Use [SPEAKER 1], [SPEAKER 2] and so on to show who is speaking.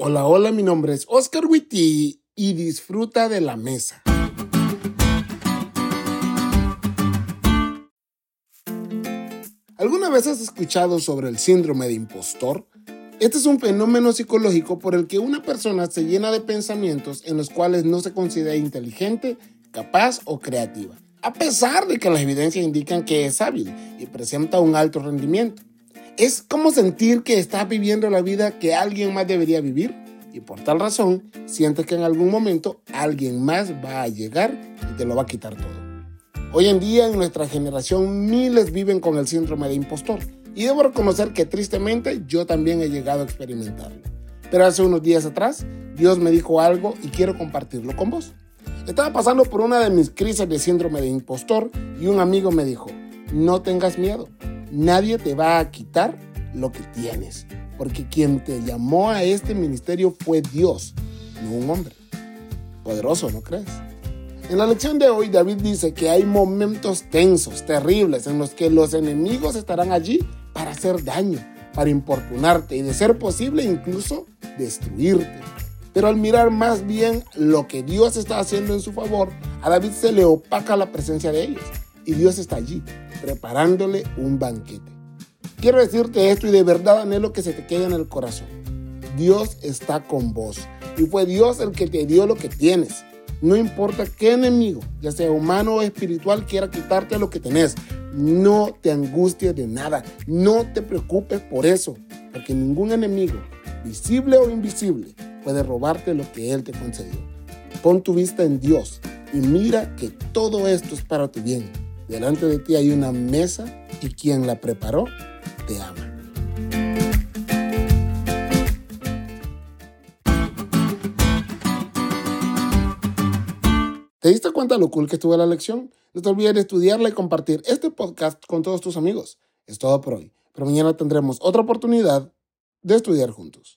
[SPEAKER 1] Hola, hola, mi nombre es Oscar Witty y disfruta de la mesa. ¿Alguna vez has escuchado sobre el síndrome de impostor? Este es un fenómeno psicológico por el que una persona se llena de pensamientos en los cuales no se considera inteligente, capaz o creativa, a pesar de que las evidencias indican que es hábil y presenta un alto rendimiento. Es como sentir que estás viviendo la vida que alguien más debería vivir y por tal razón sientes que en algún momento alguien más va a llegar y te lo va a quitar todo. Hoy en día en nuestra generación miles viven con el síndrome de impostor y debo reconocer que tristemente yo también he llegado a experimentarlo. Pero hace unos días atrás Dios me dijo algo y quiero compartirlo con vos. Estaba pasando por una de mis crisis de síndrome de impostor y un amigo me dijo, no tengas miedo, nadie te va a quitar lo que tienes, porque quien te llamó a este ministerio fue Dios, no un hombre. Poderoso, ¿no crees? En la lección de hoy, David dice que hay momentos tensos, terribles, en los que los enemigos estarán allí para hacer daño, para importunarte y de ser posible incluso destruirte. Pero al mirar más bien lo que Dios está haciendo en su favor, a David se le opaca la presencia de ellos. Y Dios está allí, preparándole un banquete. Quiero decirte esto y de verdad anhelo que se te quede en el corazón. Dios está con vos y fue Dios el que te dio lo que tienes. No importa qué enemigo, ya sea humano o espiritual, quiera quitarte lo que tenés. No te angusties de nada. No te preocupes por eso. Porque ningún enemigo, visible o invisible, puede robarte lo que Él te concedió. Pon tu vista en Dios y mira que todo esto es para tu bien. Delante de ti hay una mesa y quien la preparó te ama. ¿Te diste cuenta lo cool que estuvo la lección? No te olvides de estudiarla y compartir este podcast con todos tus amigos. Es todo por hoy, pero mañana tendremos otra oportunidad de estudiar juntos.